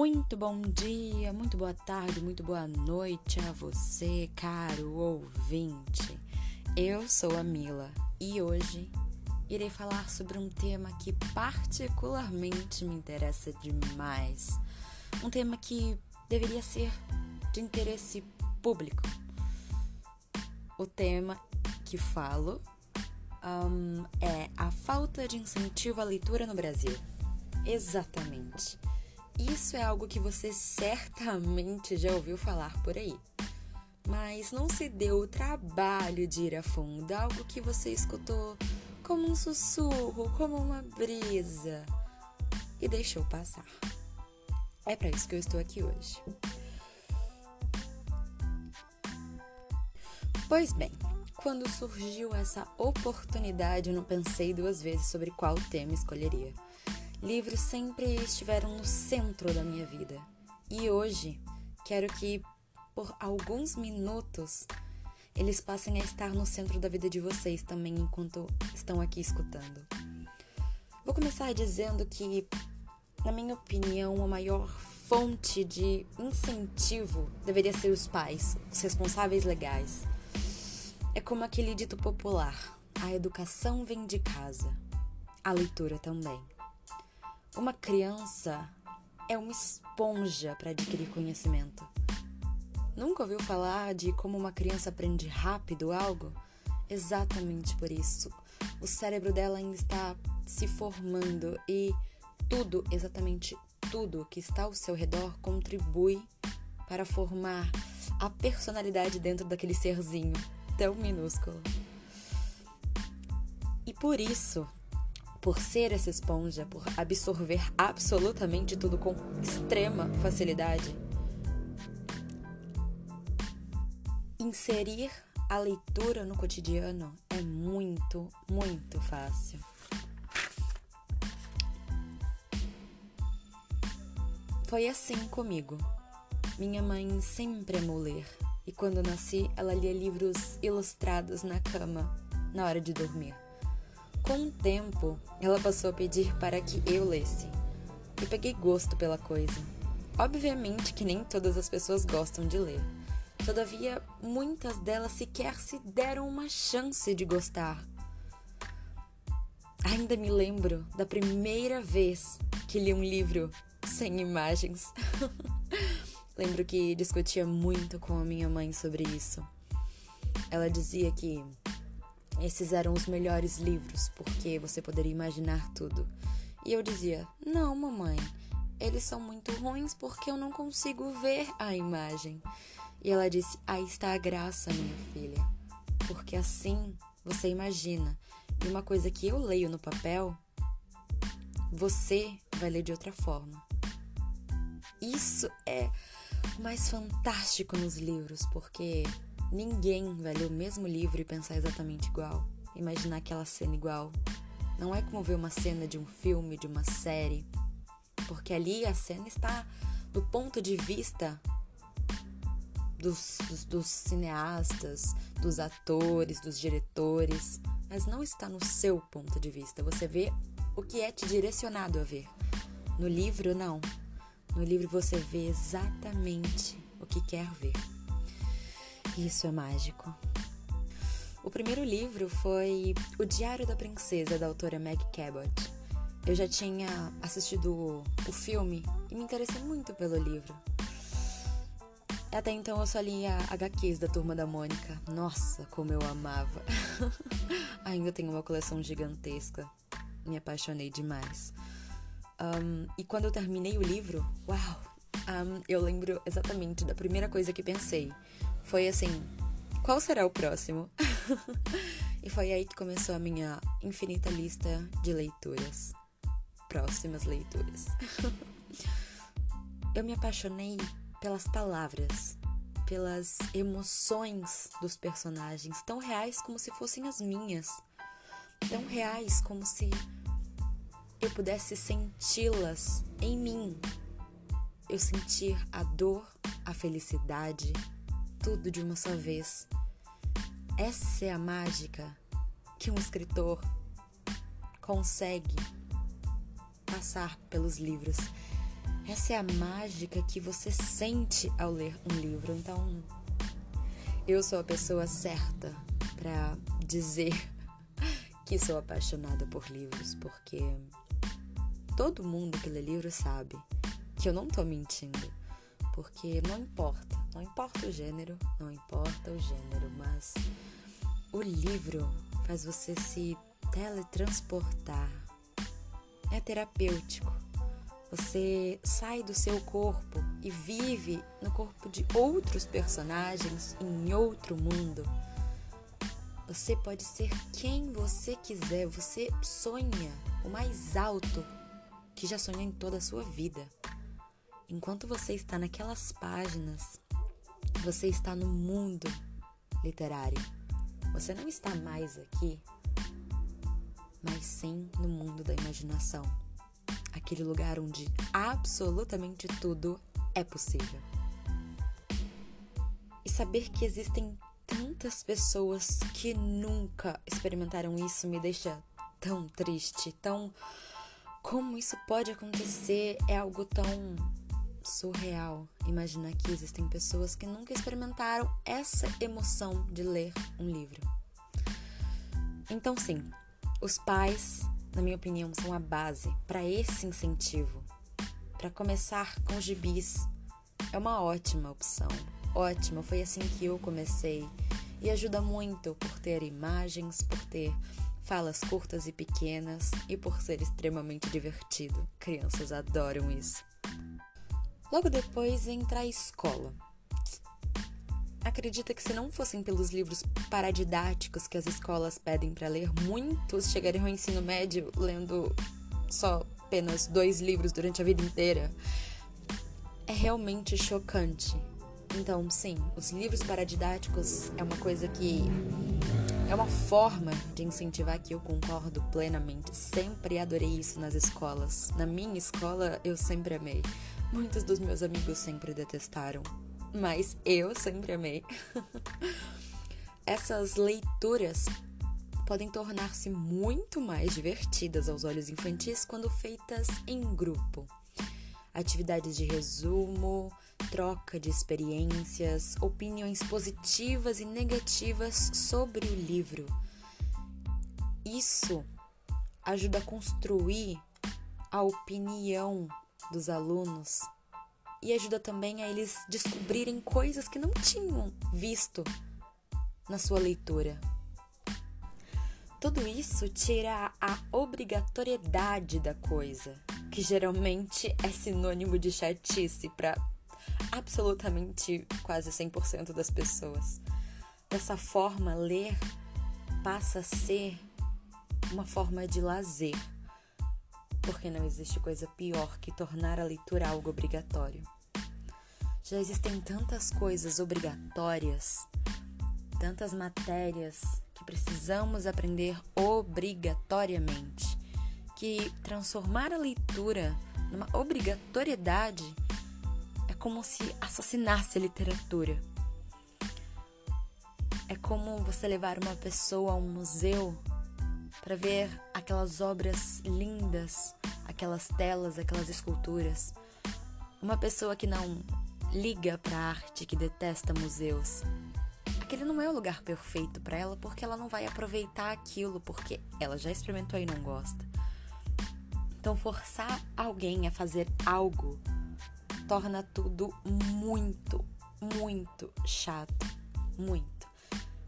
Muito bom dia, muito boa tarde, muito boa noite a você, caro ouvinte. Eu sou a Mila e hoje irei falar sobre um tema que particularmente me interessa demais. Um tema que deveria ser de interesse público. O tema que falo um, é a falta de incentivo à leitura no Brasil. Exatamente. Isso é algo que você certamente já ouviu falar por aí. Mas não se deu o trabalho de ir a fundo, algo que você escutou como um sussurro, como uma brisa e deixou passar. É para isso que eu estou aqui hoje. Pois bem, quando surgiu essa oportunidade, eu não pensei duas vezes sobre qual tema escolheria. Livros sempre estiveram no centro da minha vida. E hoje quero que, por alguns minutos, eles passem a estar no centro da vida de vocês também enquanto estão aqui escutando. Vou começar dizendo que, na minha opinião, a maior fonte de incentivo deveria ser os pais, os responsáveis legais. É como aquele dito popular: a educação vem de casa, a leitura também. Uma criança é uma esponja para adquirir conhecimento. Nunca ouviu falar de como uma criança aprende rápido algo? Exatamente por isso. O cérebro dela ainda está se formando e tudo, exatamente tudo que está ao seu redor contribui para formar a personalidade dentro daquele serzinho tão minúsculo. E por isso, por ser essa esponja, por absorver absolutamente tudo com extrema facilidade, inserir a leitura no cotidiano é muito, muito fácil. Foi assim comigo. Minha mãe sempre amou ler, e quando nasci, ela lia livros ilustrados na cama, na hora de dormir. Com o tempo, ela passou a pedir para que eu lesse. E peguei gosto pela coisa. Obviamente que nem todas as pessoas gostam de ler. Todavia, muitas delas sequer se deram uma chance de gostar. Ainda me lembro da primeira vez que li um livro sem imagens. lembro que discutia muito com a minha mãe sobre isso. Ela dizia que esses eram os melhores livros, porque você poderia imaginar tudo. E eu dizia: Não, mamãe, eles são muito ruins porque eu não consigo ver a imagem. E ela disse: Aí está a graça, minha filha, porque assim você imagina. E uma coisa que eu leio no papel, você vai ler de outra forma. Isso é o mais fantástico nos livros, porque Ninguém vai ler o mesmo livro e pensar exatamente igual, imaginar aquela cena igual. Não é como ver uma cena de um filme, de uma série, porque ali a cena está do ponto de vista dos, dos, dos cineastas, dos atores, dos diretores, mas não está no seu ponto de vista. Você vê o que é te direcionado a ver. No livro, não. No livro você vê exatamente o que quer ver. Isso é mágico. O primeiro livro foi O Diário da Princesa, da autora Meg Cabot. Eu já tinha assistido o filme e me interessei muito pelo livro. Até então eu só lia HQs da Turma da Mônica. Nossa, como eu amava! Ainda tenho uma coleção gigantesca. Me apaixonei demais. Um, e quando eu terminei o livro, uau! Um, eu lembro exatamente da primeira coisa que pensei foi assim: qual será o próximo? e foi aí que começou a minha infinita lista de leituras. Próximas leituras. eu me apaixonei pelas palavras, pelas emoções dos personagens, tão reais como se fossem as minhas, tão reais como se eu pudesse senti-las em mim. Eu sentir a dor, a felicidade, tudo de uma só vez. Essa é a mágica que um escritor consegue passar pelos livros. Essa é a mágica que você sente ao ler um livro. Então, eu sou a pessoa certa para dizer que sou apaixonada por livros, porque todo mundo que lê livro sabe que eu não tô mentindo. Porque não importa, não importa o gênero, não importa o gênero, mas o livro faz você se teletransportar. É terapêutico. Você sai do seu corpo e vive no corpo de outros personagens em outro mundo. Você pode ser quem você quiser, você sonha o mais alto que já sonhou em toda a sua vida. Enquanto você está naquelas páginas, você está no mundo literário. Você não está mais aqui, mas sim no mundo da imaginação aquele lugar onde absolutamente tudo é possível. E saber que existem tantas pessoas que nunca experimentaram isso me deixa tão triste, tão. Como isso pode acontecer é algo tão surreal. Imaginar que existem pessoas que nunca experimentaram essa emoção de ler um livro. Então, sim, os pais na minha opinião, são a base para esse incentivo. Para começar com gibis, é uma ótima opção. Ótima, foi assim que eu comecei. E ajuda muito por ter imagens, por ter falas curtas e pequenas e por ser extremamente divertido. Crianças adoram isso. Logo depois entra a escola acredita que se não fossem pelos livros paradidáticos que as escolas pedem para ler, muitos chegariam ao ensino médio lendo só apenas dois livros durante a vida inteira? É realmente chocante. Então, sim, os livros paradidáticos é uma coisa que é uma forma de incentivar que eu concordo plenamente. Sempre adorei isso nas escolas. Na minha escola, eu sempre amei. Muitos dos meus amigos sempre detestaram mas eu sempre amei. Essas leituras podem tornar-se muito mais divertidas aos olhos infantis quando feitas em grupo. Atividades de resumo, troca de experiências, opiniões positivas e negativas sobre o livro. Isso ajuda a construir a opinião dos alunos e ajuda também a eles descobrirem coisas que não tinham visto na sua leitura. Tudo isso tira a obrigatoriedade da coisa, que geralmente é sinônimo de chatice para absolutamente quase 100% das pessoas. Dessa forma, ler passa a ser uma forma de lazer porque não existe coisa pior que tornar a leitura algo obrigatório. Já existem tantas coisas obrigatórias, tantas matérias que precisamos aprender obrigatoriamente, que transformar a leitura numa obrigatoriedade é como se assassinasse a literatura. É como você levar uma pessoa a um museu para ver aquelas obras lindas, aquelas telas, aquelas esculturas. Uma pessoa que não liga para arte, que detesta museus. Aquele não é o lugar perfeito para ela porque ela não vai aproveitar aquilo porque ela já experimentou e não gosta. Então, forçar alguém a fazer algo torna tudo muito, muito chato. Muito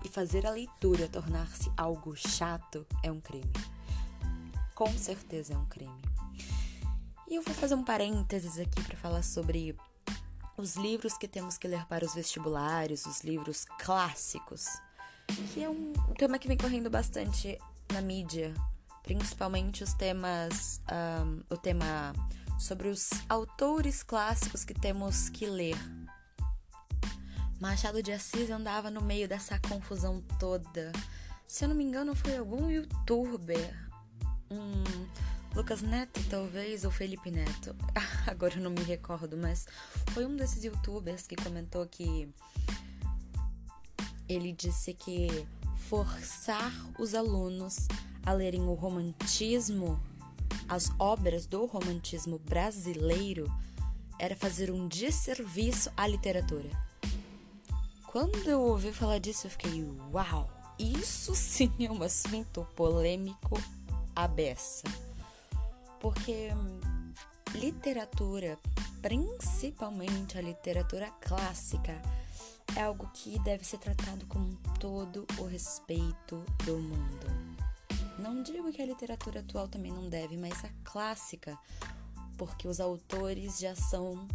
e fazer a leitura tornar-se algo chato é um crime. Com certeza é um crime. E eu vou fazer um parênteses aqui para falar sobre os livros que temos que ler para os vestibulares, os livros clássicos, que é um tema que vem correndo bastante na mídia, principalmente os temas, um, o tema sobre os autores clássicos que temos que ler Machado de Assis andava no meio dessa confusão toda. Se eu não me engano, foi algum youtuber. Um Lucas Neto, talvez, ou Felipe Neto. Agora eu não me recordo, mas foi um desses youtubers que comentou que ele disse que forçar os alunos a lerem o romantismo, as obras do romantismo brasileiro, era fazer um desserviço à literatura. Quando eu ouvi falar disso, eu fiquei, uau, isso sim é um assunto polêmico à beça. Porque literatura, principalmente a literatura clássica, é algo que deve ser tratado com todo o respeito do mundo. Não digo que a literatura atual também não deve, mas a clássica, porque os autores já são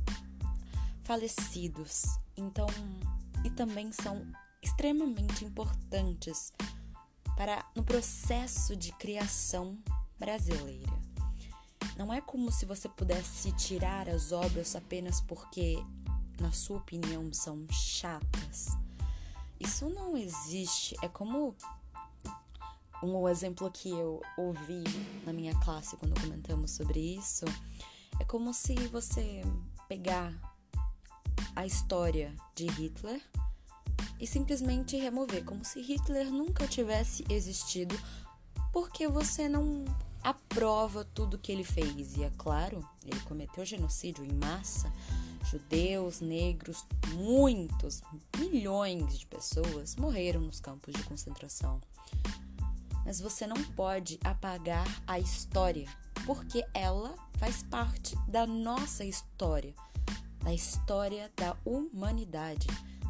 falecidos. Então, e também são extremamente importantes para no processo de criação brasileira. Não é como se você pudesse tirar as obras apenas porque na sua opinião, são chatas. Isso não existe. É como um exemplo que eu ouvi na minha classe quando comentamos sobre isso. É como se você pegar a história de Hitler e simplesmente remover, como se Hitler nunca tivesse existido, porque você não aprova tudo que ele fez. E é claro, ele cometeu genocídio em massa, Judeus, negros, muitos, milhões de pessoas morreram nos campos de concentração. Mas você não pode apagar a história, porque ela faz parte da nossa história, da história da humanidade.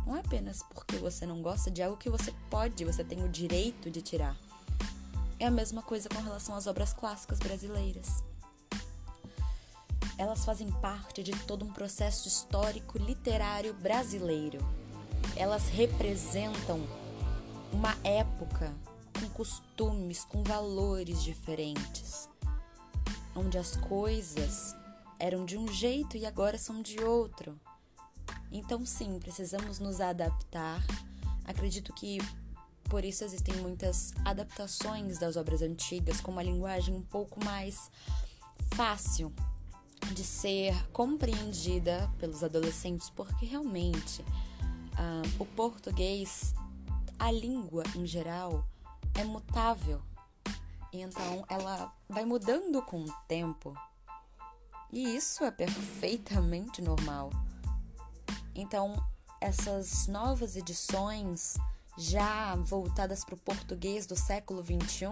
Não é apenas porque você não gosta de algo que você pode, você tem o direito de tirar. É a mesma coisa com relação às obras clássicas brasileiras elas fazem parte de todo um processo histórico literário brasileiro. Elas representam uma época com costumes, com valores diferentes, onde as coisas eram de um jeito e agora são de outro. Então, sim, precisamos nos adaptar. Acredito que por isso existem muitas adaptações das obras antigas com uma linguagem um pouco mais fácil de ser compreendida pelos adolescentes, porque realmente uh, o português, a língua em geral, é mutável. Então ela vai mudando com o tempo. E isso é perfeitamente normal. Então, essas novas edições já voltadas para o português do século XXI,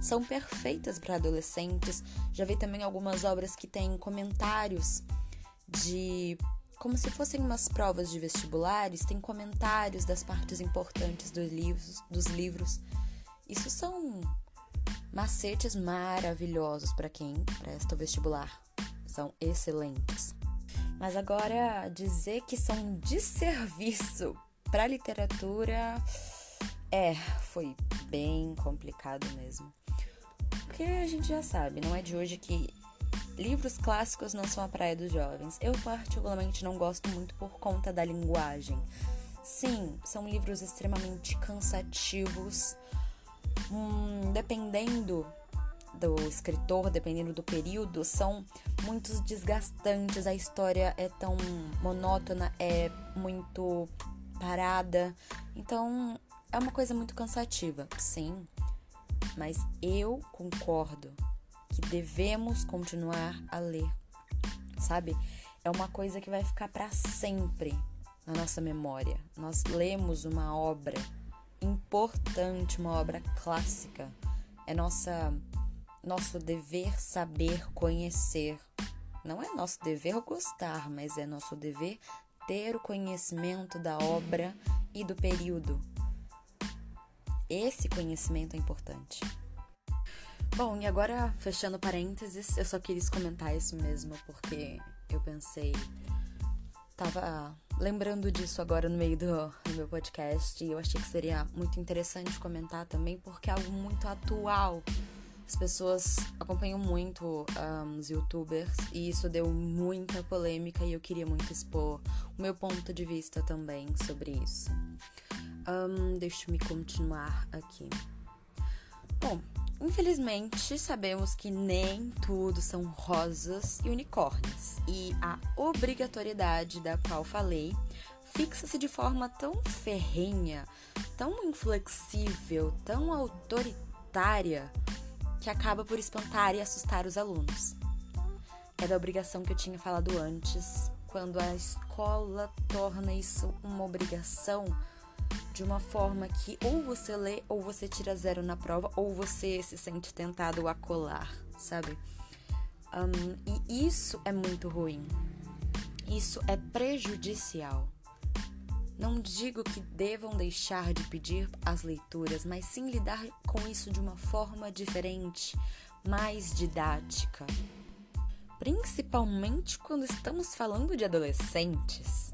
são perfeitas para adolescentes. Já vi também algumas obras que têm comentários de. como se fossem umas provas de vestibulares, tem comentários das partes importantes dos livros. Dos livros. Isso são macetes maravilhosos para quem presta o vestibular. São excelentes. Mas agora dizer que são um desserviço para literatura, é, foi bem complicado mesmo. Porque a gente já sabe, não é de hoje que livros clássicos não são a praia dos jovens. Eu, particularmente, não gosto muito por conta da linguagem. Sim, são livros extremamente cansativos. Hum, dependendo do escritor, dependendo do período, são muito desgastantes. A história é tão monótona, é muito parada. Então, é uma coisa muito cansativa, sim. Mas eu concordo que devemos continuar a ler. Sabe? É uma coisa que vai ficar para sempre na nossa memória. Nós lemos uma obra importante, uma obra clássica. É nossa nosso dever saber conhecer. Não é nosso dever gostar, mas é nosso dever ter o conhecimento da obra e do período. Esse conhecimento é importante. Bom, e agora, fechando parênteses, eu só queria comentar isso mesmo, porque eu pensei. Tava lembrando disso agora no meio do, do meu podcast e eu achei que seria muito interessante comentar também, porque é algo muito atual as pessoas acompanham muito um, os youtubers e isso deu muita polêmica e eu queria muito expor o meu ponto de vista também sobre isso. Um, Deixa-me continuar aqui. Bom, infelizmente sabemos que nem tudo são rosas e unicórnios e a obrigatoriedade da qual falei fixa-se de forma tão ferrenha, tão inflexível, tão autoritária que acaba por espantar e assustar os alunos. É da obrigação que eu tinha falado antes, quando a escola torna isso uma obrigação de uma forma que ou você lê ou você tira zero na prova ou você se sente tentado a colar, sabe? Um, e isso é muito ruim. Isso é prejudicial. Não digo que devam deixar de pedir as leituras, mas sim lidar com isso de uma forma diferente, mais didática. Principalmente quando estamos falando de adolescentes.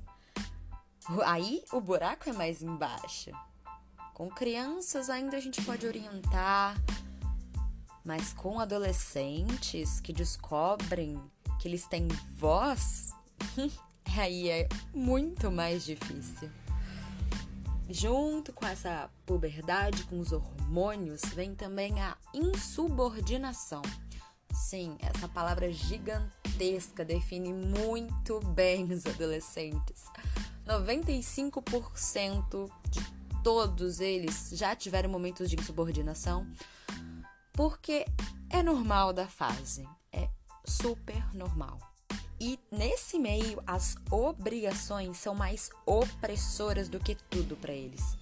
Aí o buraco é mais embaixo. Com crianças ainda a gente pode orientar, mas com adolescentes que descobrem que eles têm voz, aí é muito mais difícil. Junto com essa puberdade, com os hormônios, vem também a insubordinação. Sim, essa palavra gigantesca define muito bem os adolescentes. 95% de todos eles já tiveram momentos de insubordinação, porque é normal da fase, é super normal. E nesse meio, as obrigações são mais opressoras do que tudo para eles.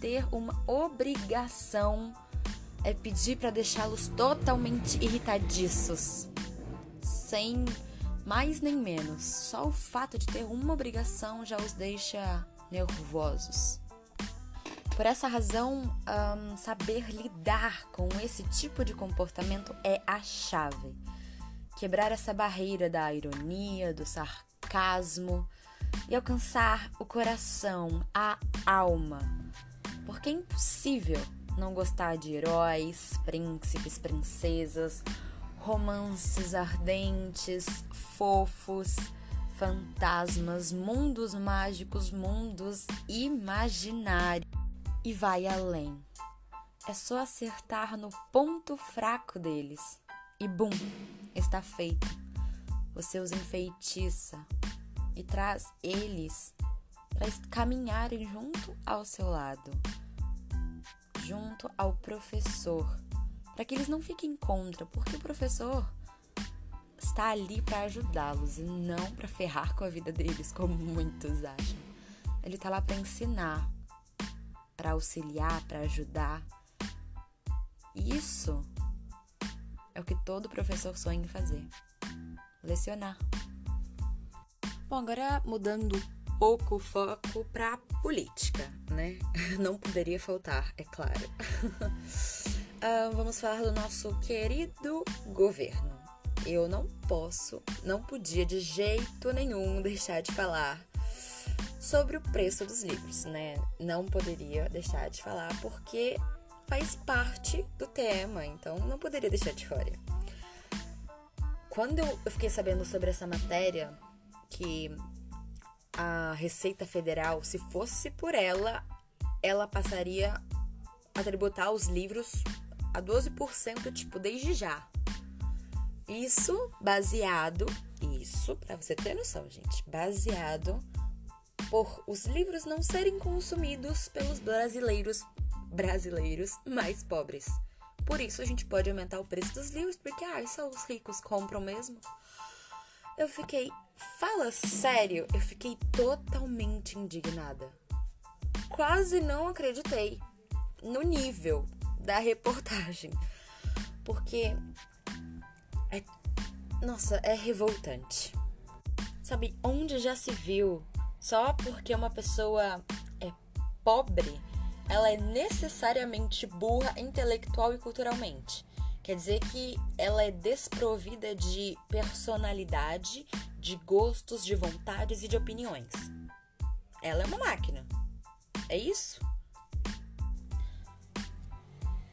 Ter uma obrigação é pedir para deixá-los totalmente irritadiços, sem mais nem menos. Só o fato de ter uma obrigação já os deixa nervosos. Por essa razão, um, saber lidar com esse tipo de comportamento é a chave quebrar essa barreira da ironia, do sarcasmo e alcançar o coração, a alma. Porque é impossível não gostar de heróis, príncipes, princesas, romances ardentes, fofos, fantasmas, mundos mágicos, mundos imaginários. E vai além. É só acertar no ponto fraco deles. E bum, está feito. Você os enfeitiça e traz eles para caminharem junto ao seu lado, junto ao professor, para que eles não fiquem contra, porque o professor está ali para ajudá-los e não para ferrar com a vida deles, como muitos acham. Ele está lá para ensinar, para auxiliar, para ajudar. Isso é o que todo professor sonha em fazer: lecionar. Bom, agora mudando um pouco o foco para política, né? Não poderia faltar, é claro. uh, vamos falar do nosso querido governo. Eu não posso, não podia de jeito nenhum deixar de falar sobre o preço dos livros, né? Não poderia deixar de falar porque faz parte do tema, então não poderia deixar de fora. Quando eu fiquei sabendo sobre essa matéria, que a Receita Federal, se fosse por ela, ela passaria a tributar os livros a 12%, tipo, desde já. Isso baseado, isso, para você ter noção, gente, baseado por os livros não serem consumidos pelos brasileiros brasileiros mais pobres. Por isso a gente pode aumentar o preço dos livros, porque ah, só os ricos compram mesmo. Eu fiquei, fala sério, eu fiquei totalmente indignada. Quase não acreditei no nível da reportagem. Porque é nossa, é revoltante. Sabe, onde já se viu só porque uma pessoa é pobre ela é necessariamente burra intelectual e culturalmente. Quer dizer que ela é desprovida de personalidade, de gostos, de vontades e de opiniões. Ela é uma máquina. É isso?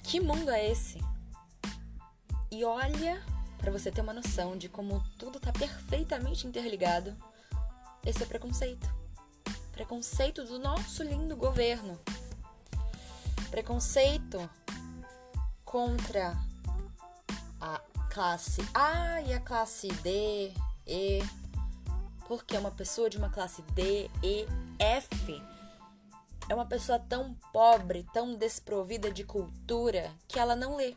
Que mundo é esse? E olha, para você ter uma noção de como tudo está perfeitamente interligado, esse é preconceito. Preconceito do nosso lindo governo preconceito contra a classe A e a classe D, E, porque uma pessoa de uma classe D, E, F é uma pessoa tão pobre, tão desprovida de cultura que ela não lê.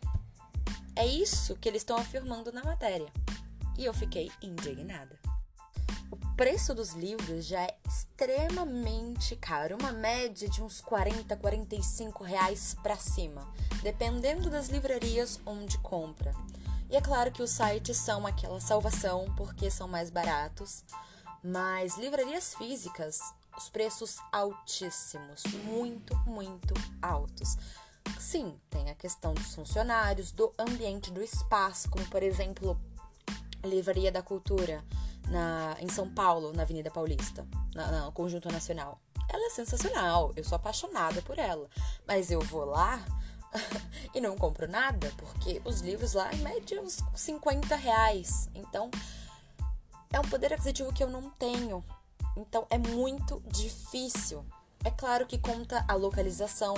É isso que eles estão afirmando na matéria. E eu fiquei indignada. Preço dos livros já é extremamente caro, uma média de uns 40, 45 reais para cima, dependendo das livrarias onde compra. E é claro que os sites são aquela salvação porque são mais baratos, mas livrarias físicas, os preços altíssimos, muito, muito altos. Sim, tem a questão dos funcionários, do ambiente, do espaço, como por exemplo, Livraria da Cultura na, em São Paulo, na Avenida Paulista, na, no Conjunto Nacional. Ela é sensacional, eu sou apaixonada por ela. Mas eu vou lá e não compro nada, porque os livros lá, em média, uns 50 reais. Então, é um poder aquisitivo que eu não tenho. Então, é muito difícil. É claro que conta a localização,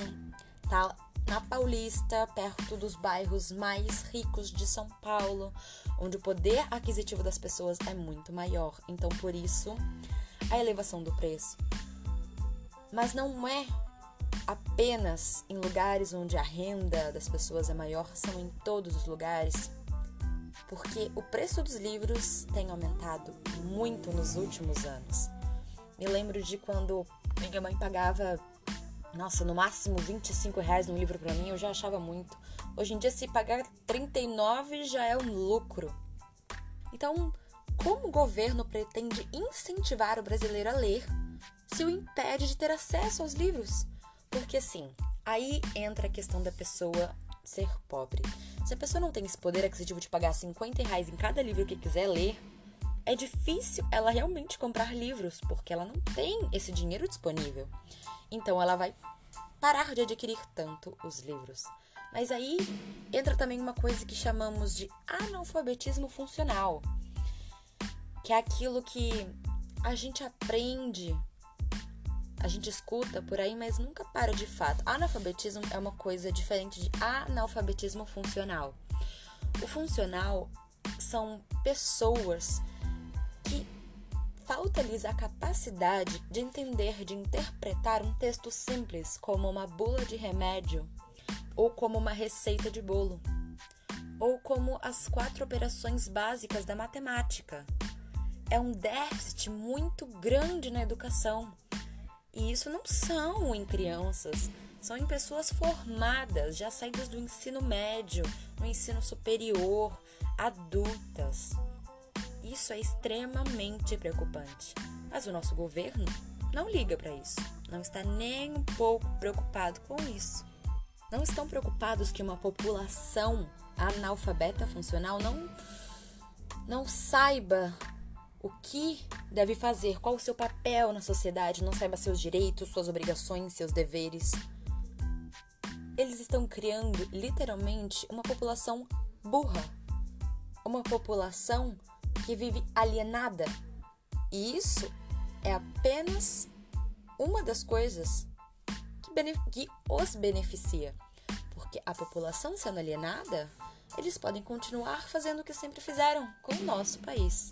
tá? na Paulista, perto dos bairros mais ricos de São Paulo, onde o poder aquisitivo das pessoas é muito maior. Então, por isso, a elevação do preço. Mas não é apenas em lugares onde a renda das pessoas é maior, são em todos os lugares. Porque o preço dos livros tem aumentado muito nos últimos anos. Me lembro de quando minha mãe pagava nossa, no máximo 25 reais num livro para mim eu já achava muito. Hoje em dia, se pagar 39 já é um lucro. Então, como o governo pretende incentivar o brasileiro a ler se o impede de ter acesso aos livros? Porque assim, aí entra a questão da pessoa ser pobre. Se a pessoa não tem esse poder aquisitivo de pagar 50 reais em cada livro que quiser ler, é difícil ela realmente comprar livros, porque ela não tem esse dinheiro disponível. Então ela vai parar de adquirir tanto os livros. Mas aí entra também uma coisa que chamamos de analfabetismo funcional, que é aquilo que a gente aprende, a gente escuta por aí, mas nunca para de fato. Analfabetismo é uma coisa diferente de analfabetismo funcional. O funcional são pessoas falta-lhes a capacidade de entender, de interpretar um texto simples como uma bula de remédio, ou como uma receita de bolo, ou como as quatro operações básicas da matemática. É um déficit muito grande na educação. E isso não são em crianças, são em pessoas formadas, já saídas do ensino médio, no ensino superior, adultas. Isso é extremamente preocupante. Mas o nosso governo não liga para isso. Não está nem um pouco preocupado com isso. Não estão preocupados que uma população analfabeta funcional não não saiba o que deve fazer, qual o seu papel na sociedade, não saiba seus direitos, suas obrigações, seus deveres. Eles estão criando literalmente uma população burra, uma população que vive alienada. E isso é apenas uma das coisas que, que os beneficia. Porque a população sendo alienada, eles podem continuar fazendo o que sempre fizeram com o nosso país.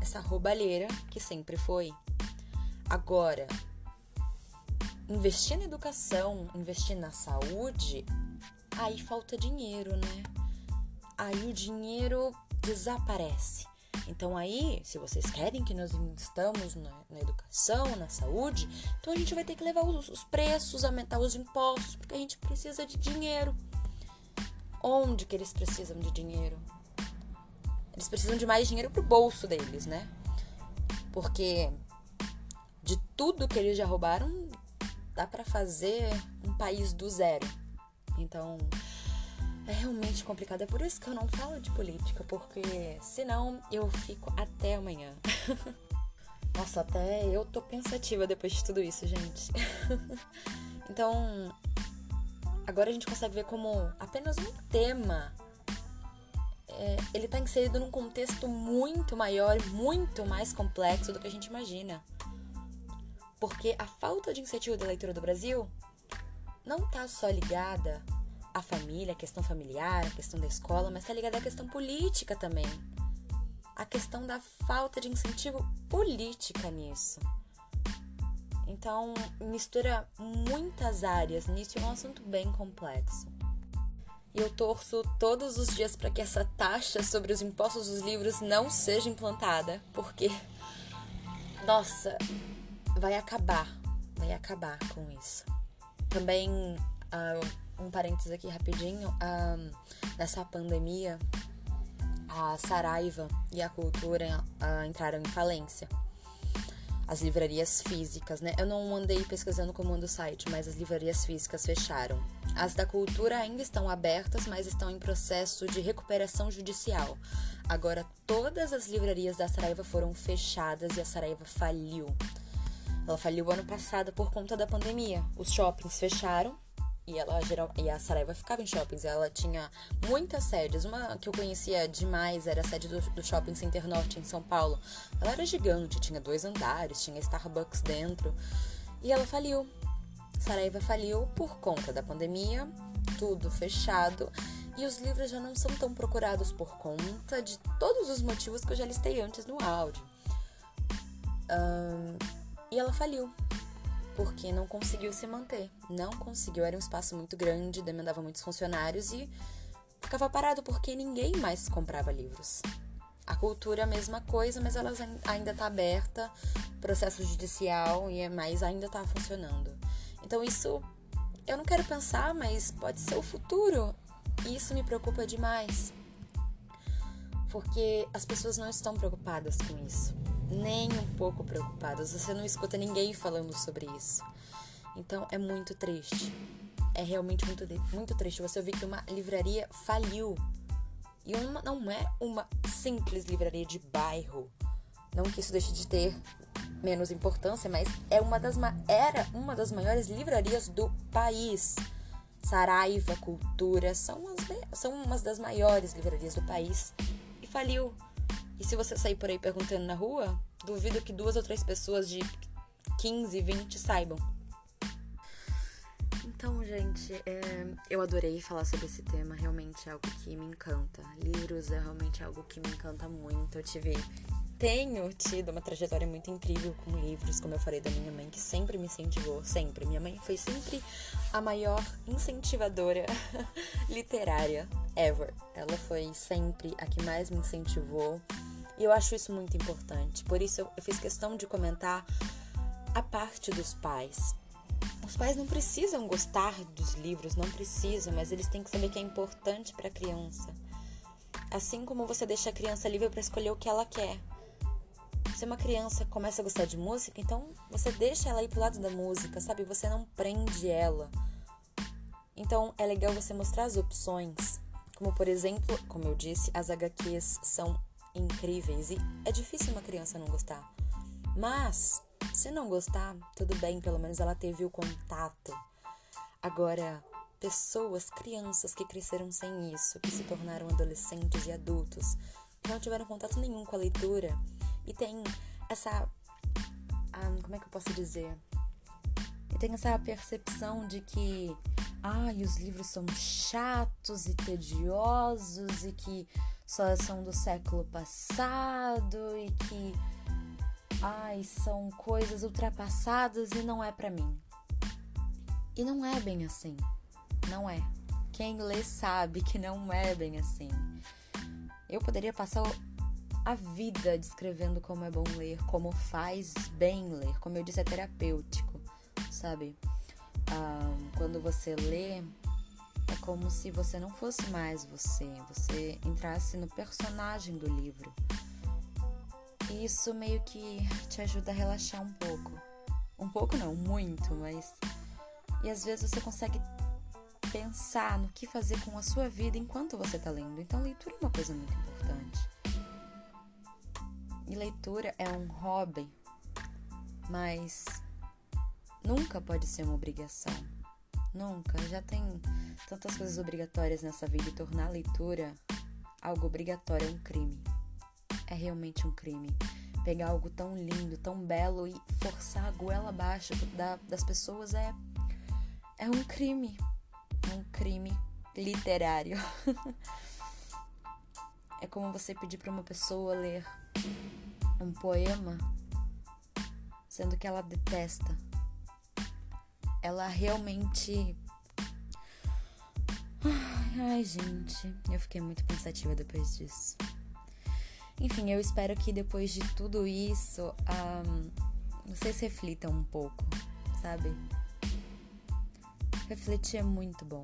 Essa roubalheira que sempre foi. Agora, investir na educação, investir na saúde, aí falta dinheiro, né? Aí o dinheiro desaparece. Então aí, se vocês querem que nós investamos na, na, educação, na saúde, então a gente vai ter que levar os, os preços, aumentar os impostos, porque a gente precisa de dinheiro. Onde que eles precisam de dinheiro? Eles precisam de mais dinheiro pro bolso deles, né? Porque de tudo que eles já roubaram, dá para fazer um país do zero. Então, é realmente complicado. É por isso que eu não falo de política, porque senão eu fico até amanhã. Nossa, até eu tô pensativa depois de tudo isso, gente. então, agora a gente consegue ver como apenas um tema é, ele tá inserido num contexto muito maior muito mais complexo do que a gente imagina. Porque a falta de incentivo da leitura do Brasil não tá só ligada a família, a questão familiar, a questão da escola, mas está ligada à questão política também. A questão da falta de incentivo política nisso. Então, mistura muitas áreas nisso e é um assunto bem complexo. E eu torço todos os dias para que essa taxa sobre os impostos dos livros não seja implantada, porque nossa, vai acabar, vai acabar com isso. Também, uh, um parênteses aqui rapidinho, nessa pandemia, a Saraiva e a Cultura uh, entraram em falência. As livrarias físicas, né? Eu não andei pesquisando como anda o site, mas as livrarias físicas fecharam. As da Cultura ainda estão abertas, mas estão em processo de recuperação judicial. Agora, todas as livrarias da Saraiva foram fechadas e a Saraiva faliu. Ela faliu ano passado por conta da pandemia. Os shoppings fecharam e ela geral, e a Saraiva ficava em shoppings. Ela tinha muitas sedes. Uma que eu conhecia demais era a sede do, do Shopping Center Norte em São Paulo. Ela era gigante, tinha dois andares, tinha Starbucks dentro. E ela faliu. Saraiva faliu por conta da pandemia, tudo fechado. E os livros já não são tão procurados por conta de todos os motivos que eu já listei antes no áudio. Um, e ela faliu porque não conseguiu se manter. Não conseguiu, era um espaço muito grande, demandava muitos funcionários e ficava parado porque ninguém mais comprava livros. A cultura é a mesma coisa, mas ela ainda está aberta, processo judicial, e é mais ainda está funcionando. Então isso eu não quero pensar, mas pode ser o futuro. E isso me preocupa demais. Porque as pessoas não estão preocupadas com isso nem um pouco preocupadas. Você não escuta ninguém falando sobre isso. Então é muito triste. É realmente muito, muito triste você ouvir que uma livraria faliu. E uma, não é uma simples livraria de bairro. Não que isso deixe de ter menos importância, mas é uma das era uma das maiores livrarias do país. Saraiva Cultura são, as, são umas das maiores livrarias do país e faliu. E se você sair por aí perguntando na rua, duvido que duas ou três pessoas de 15, 20 saibam. Então, gente, é, eu adorei falar sobre esse tema. Realmente é algo que me encanta. Livros é realmente algo que me encanta muito. Eu tive. Tenho tido uma trajetória muito incrível com livros, como eu falei da minha mãe, que sempre me incentivou, sempre. Minha mãe foi sempre a maior incentivadora literária ever. Ela foi sempre a que mais me incentivou e eu acho isso muito importante. Por isso eu, fiz questão de comentar a parte dos pais. Os pais não precisam gostar dos livros, não precisam, mas eles têm que saber que é importante para a criança. Assim como você deixa a criança livre para escolher o que ela quer. Se uma criança começa a gostar de música, então você deixa ela ir pro lado da música, sabe? Você não prende ela. Então é legal você mostrar as opções. Como por exemplo, como eu disse, as HQs são incríveis e é difícil uma criança não gostar. Mas, se não gostar, tudo bem, pelo menos ela teve o contato. Agora, pessoas, crianças que cresceram sem isso, que se tornaram adolescentes e adultos, não tiveram contato nenhum com a leitura e tem essa. Ah, como é que eu posso dizer? E tem essa percepção de que ai, os livros são chatos e tediosos e que só são do século passado e que ai, são coisas ultrapassadas e não é para mim. E não é bem assim. Não é. Quem lê sabe que não é bem assim. Eu poderia passar a vida descrevendo como é bom ler, como faz bem ler. Como eu disse, é terapêutico, sabe? Ah, quando você lê, é como se você não fosse mais você, você entrasse no personagem do livro. E isso meio que te ajuda a relaxar um pouco. Um pouco não, muito, mas. E às vezes você consegue pensar no que fazer com a sua vida enquanto você está lendo. Então, leitura é uma coisa muito importante. E leitura é um hobby, mas nunca pode ser uma obrigação. Nunca. Já tem tantas coisas obrigatórias nessa vida e tornar a leitura algo obrigatório é um crime. É realmente um crime. Pegar algo tão lindo, tão belo e forçar a goela abaixo da, das pessoas é, é um crime. É um crime literário. é como você pedir para uma pessoa ler um poema, sendo que ela detesta. Ela realmente Ai, gente, eu fiquei muito pensativa depois disso. Enfim, eu espero que depois de tudo isso, um, vocês reflitam um pouco, sabe? Refletir é muito bom.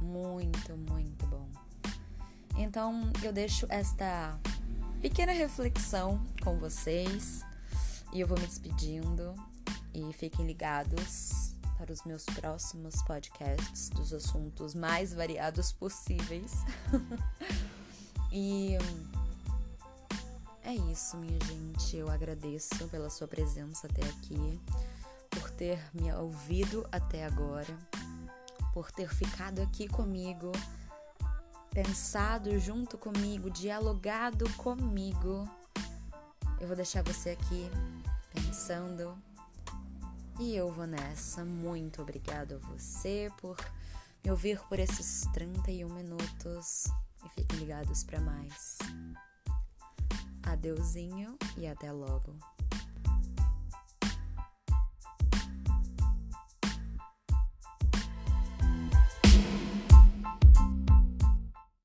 Muito, muito bom. Então, eu deixo esta pequena reflexão com vocês e eu vou me despedindo. E fiquem ligados para os meus próximos podcasts dos assuntos mais variados possíveis. e é isso, minha gente. Eu agradeço pela sua presença até aqui, por ter me ouvido até agora, por ter ficado aqui comigo, pensado junto comigo, dialogado comigo. Eu vou deixar você aqui pensando e eu vou nessa. Muito obrigada a você por me ouvir por esses 31 minutos. E fiquem ligados para mais. Adeuzinho e até logo.